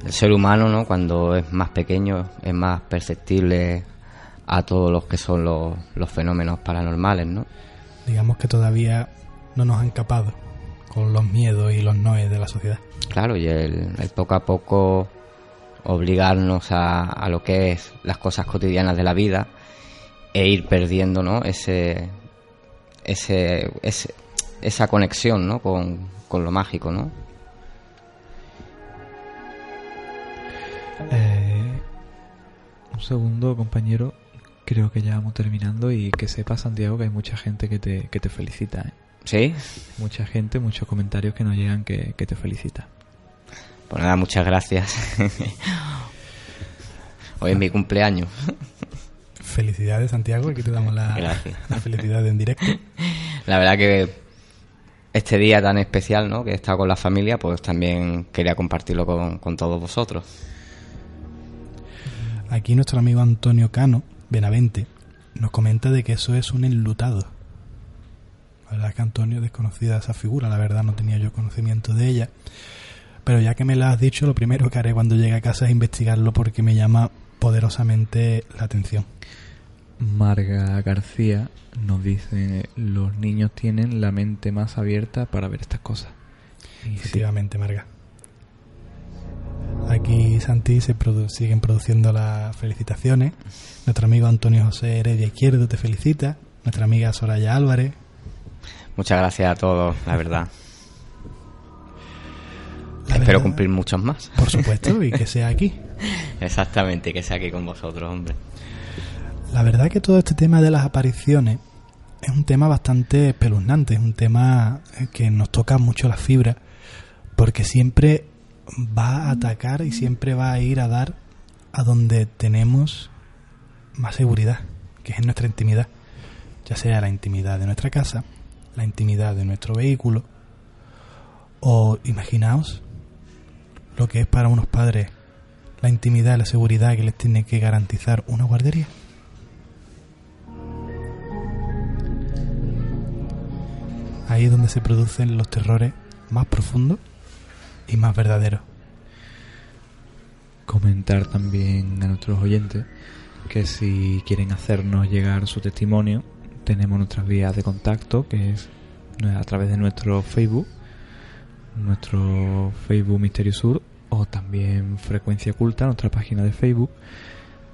el ser humano, ¿no? Cuando es más pequeño, es más perceptible a todos los que son los, los fenómenos paranormales, ¿no? Digamos que todavía no nos han capado con los miedos y los noes de la sociedad. Claro, y el, el poco a poco obligarnos a, a, lo que es las cosas cotidianas de la vida e ir perdiendo, ¿no? Ese, ese, ese esa conexión, ¿no? Con, con lo mágico, ¿no? Eh, un segundo, compañero. Creo que ya vamos terminando y que sepa, Santiago, que hay mucha gente que te, que te felicita. ¿eh? ¿Sí? Mucha gente, muchos comentarios que nos llegan que, que te felicita. Pues nada, muchas gracias. Hoy es mi cumpleaños. Felicidades, Santiago. Aquí te damos la, la felicidad en directo. La verdad que este día tan especial, ¿no? Que he estado con la familia, pues también quería compartirlo con, con todos vosotros. Aquí nuestro amigo Antonio Cano, Benavente, nos comenta de que eso es un enlutado. La verdad es que Antonio desconocida esa figura, la verdad no tenía yo conocimiento de ella. Pero ya que me la has dicho, lo primero que haré cuando llegue a casa es investigarlo porque me llama poderosamente la atención. Marga García nos dice, los niños tienen la mente más abierta para ver estas cosas. Y Efectivamente, sí. Marga. Aquí, Santi, se produ siguen produciendo las felicitaciones. Nuestro amigo Antonio José Heredia Izquierdo te felicita. Nuestra amiga Soraya Álvarez. Muchas gracias a todos, la verdad. La Espero verdad, cumplir muchos más. Por supuesto, y que sea aquí. Exactamente, que sea aquí con vosotros, hombre. La verdad que todo este tema de las apariciones es un tema bastante espeluznante, es un tema que nos toca mucho las fibras, porque siempre va a atacar y siempre va a ir a dar a donde tenemos más seguridad, que es en nuestra intimidad, ya sea la intimidad de nuestra casa, la intimidad de nuestro vehículo, o imaginaos lo que es para unos padres la intimidad la seguridad que les tiene que garantizar una guardería. Ahí es donde se producen los terrores más profundos y más verdaderos. comentar también a nuestros oyentes que si quieren hacernos llegar su testimonio, tenemos nuestras vías de contacto, que es a través de nuestro Facebook, nuestro Facebook Misterio Sur, o también Frecuencia Oculta, nuestra página de Facebook.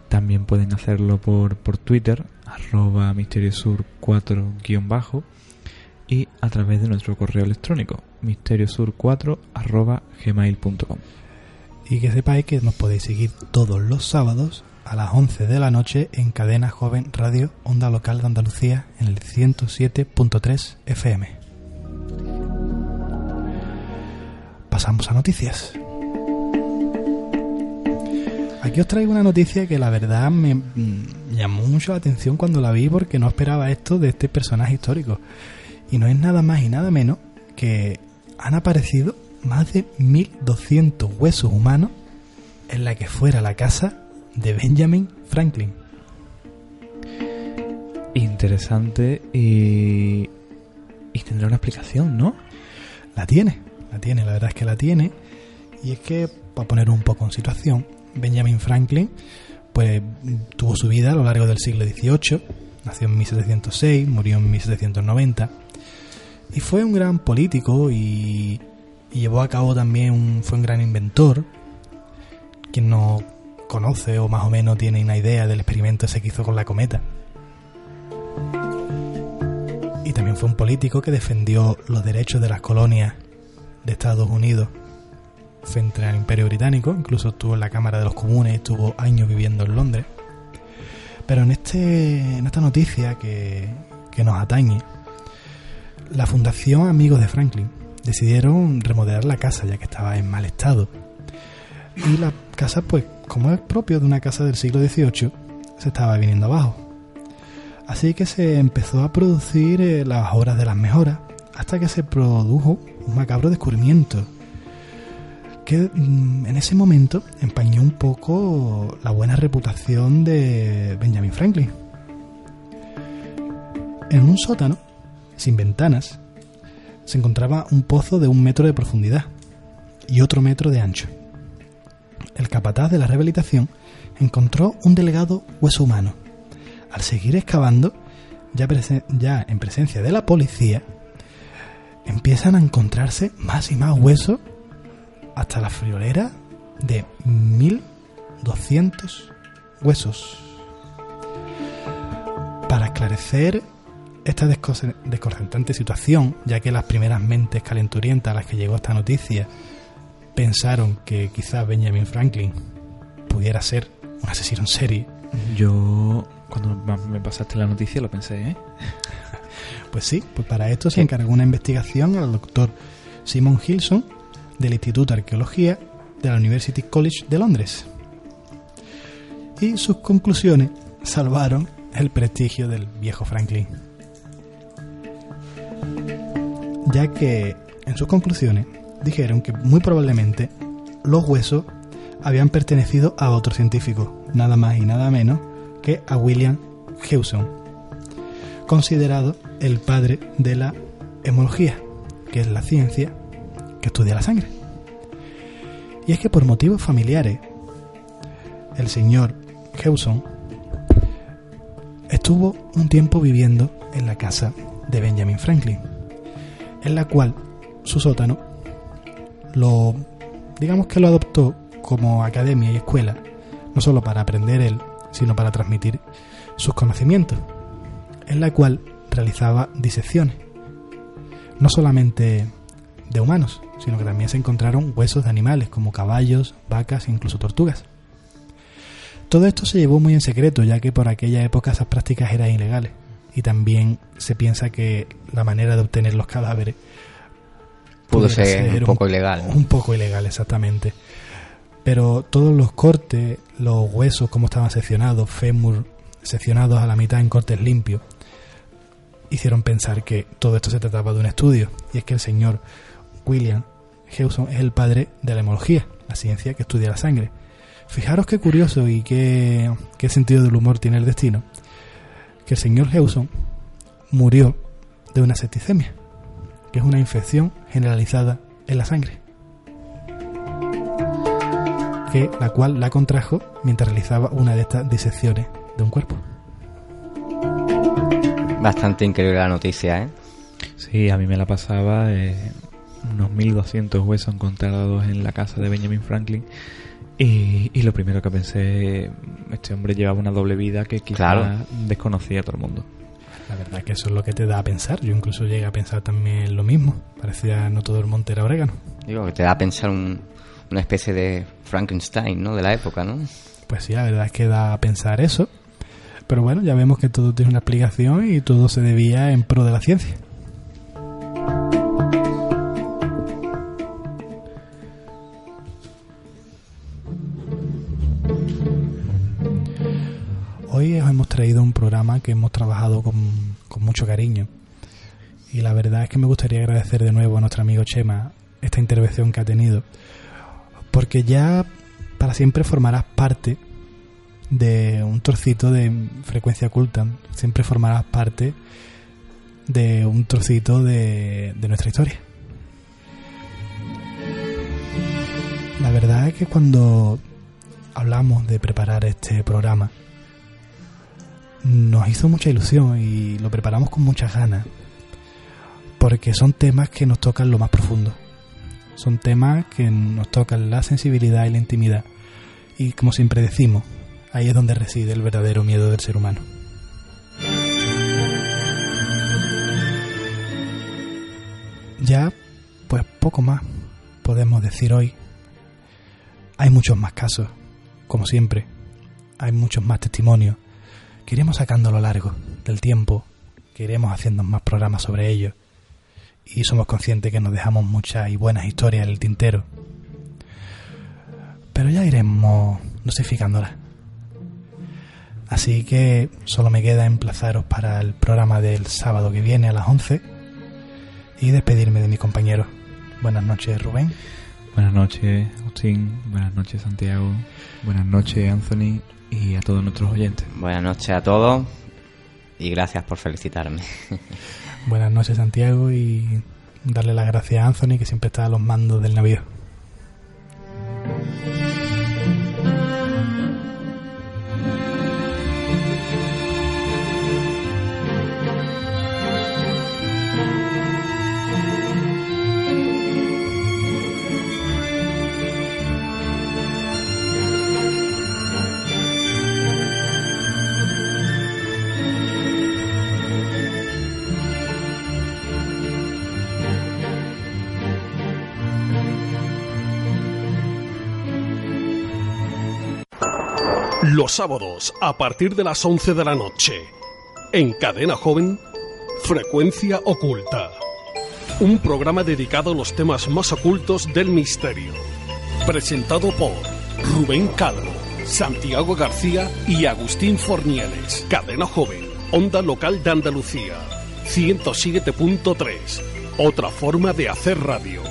También pueden hacerlo por, por Twitter, arroba misteriosur 4 bajo, y a través de nuestro correo electrónico, misteriosur4 arroba. Y que sepáis que nos podéis seguir todos los sábados a las 11 de la noche en Cadena Joven Radio Onda Local de Andalucía en el 107.3 FM. Pasamos a noticias. Aquí os traigo una noticia que la verdad me mm, llamó mucho la atención cuando la vi porque no esperaba esto de este personaje histórico. Y no es nada más y nada menos que han aparecido más de 1200 huesos humanos en la que fuera la casa de Benjamin Franklin. Interesante y, y tendrá una explicación, ¿no? La tiene, la tiene, la verdad es que la tiene. Y es que, para poner un poco en situación, Benjamin Franklin pues tuvo su vida a lo largo del siglo XVIII, nació en 1706, murió en 1790 y fue un gran político y y llevó a cabo también un, fue un gran inventor. Quien no conoce o más o menos tiene una idea del experimento ese que hizo con la cometa. Y también fue un político que defendió los derechos de las colonias de Estados Unidos frente al Imperio Británico, incluso estuvo en la Cámara de los Comunes, estuvo años viviendo en Londres. Pero en, este, en esta noticia que, que nos atañe, la Fundación Amigos de Franklin decidieron remodelar la casa ya que estaba en mal estado. Y la casa, pues, como es propio de una casa del siglo XVIII, se estaba viniendo abajo. Así que se empezó a producir eh, las obras de las mejoras hasta que se produjo un macabro descubrimiento que mm, en ese momento empañó un poco la buena reputación de Benjamin Franklin. En un sótano, sin ventanas, se encontraba un pozo de un metro de profundidad y otro metro de ancho. El capataz de la rehabilitación encontró un delegado hueso humano. Al seguir excavando, ya, ya en presencia de la policía, empiezan a encontrarse más y más huesos hasta la friolera de 1200 huesos. Para esclarecer esta desconcertante situación, ya que las primeras mentes calenturientas a las que llegó esta noticia pensaron que quizás Benjamin Franklin pudiera ser un asesino en serie. Yo, cuando me pasaste la noticia, lo pensé, ¿eh? Pues sí, pues para esto se encargó una investigación al doctor Simon Hilson del Instituto de Arqueología de la University College de Londres. Y sus conclusiones salvaron el prestigio del viejo Franklin ya que en sus conclusiones dijeron que muy probablemente los huesos habían pertenecido a otro científico, nada más y nada menos que a William Hewson, considerado el padre de la hemología, que es la ciencia que estudia la sangre. Y es que por motivos familiares, el señor Hewson estuvo un tiempo viviendo en la casa de Benjamin Franklin en la cual su sótano lo digamos que lo adoptó como academia y escuela, no solo para aprender él, sino para transmitir sus conocimientos, en la cual realizaba disecciones, no solamente de humanos, sino que también se encontraron huesos de animales como caballos, vacas e incluso tortugas. Todo esto se llevó muy en secreto, ya que por aquella época esas prácticas eran ilegales y también se piensa que la manera de obtener los cadáveres pudo ser, un poco ilegal. Un poco ilegal, exactamente. Pero todos los cortes, los huesos, como estaban seccionados, fémur seccionados a la mitad en cortes limpios, hicieron pensar que todo esto se trataba de un estudio. Y es que el señor William Hewson es el padre de la hemología, la ciencia que estudia la sangre. Fijaros qué curioso y qué, qué sentido del humor tiene el destino que el señor Hewson murió de una septicemia, que es una infección generalizada en la sangre. que la cual la contrajo mientras realizaba una de estas disecciones de un cuerpo. Bastante increíble la noticia, ¿eh? Sí, a mí me la pasaba eh, unos 1200 huesos encontrados en la casa de Benjamin Franklin. Y, y lo primero que pensé, este hombre llevaba una doble vida que quizá Claro. desconocía a todo el mundo. La verdad que eso es lo que te da a pensar. Yo incluso llegué a pensar también lo mismo. Parecía no todo el monte era orégano. Digo, que te da a pensar un- una especie de Frankenstein, ¿no? De la época, ¿no? Pues sí, la verdad es que da a pensar eso. Pero bueno, ya vemos que todo tiene una explicación y todo se debía en pro de la ciencia. Hoy os hemos traído un programa que hemos trabajado con, mucho cariño. Y la verdad es que me gustaría agradecer de nuevo a nuestro amigo Chema esta intervención que ha tenido. Porque ya para siempre formarás parte de un trocito de frecuencia oculta. Siempre formarás parte de un trocito de nuestra historia. La verdad es que cuando hablamos de preparar este programa, nos hizo mucha ilusión y lo preparamos con muchas ganas, porque son temas que nos tocan lo más profundo. Son temas que nos tocan la sensibilidad y la intimidad. Y como siempre decimos, ahí es donde reside el verdadero miedo del ser humano. Ya, pues poco más podemos decir hoy. Hay muchos más casos, como siempre. Hay muchos más testimonios que iremos sacando a lo largo del tiempo, que iremos haciendo más programas sobre ellos. Y somos conscientes que nos dejamos muchas y buenas historias en el tintero. Pero ya iremos dosificándolas. Así que solo me queda emplazaros para el programa del sábado que viene a las 11 y despedirme de mis compañeros. Buenas noches, Rubén. Buenas noches, Agustín. Buenas noches, Santiago. Buenas noches, Anthony. Y a todos nuestros oyentes. Buenas noches a todos y gracias por felicitarme. Buenas noches, Santiago, y darle las gracias a Anthony, que siempre está a los mandos del navío. Sábados a partir de las 11 de la noche. En Cadena Joven, Frecuencia Oculta. Un programa dedicado a los temas más ocultos del misterio. Presentado por Rubén Calvo, Santiago García y Agustín Fornieles. Cadena Joven, Onda Local de Andalucía. 107.3. Otra forma de hacer radio.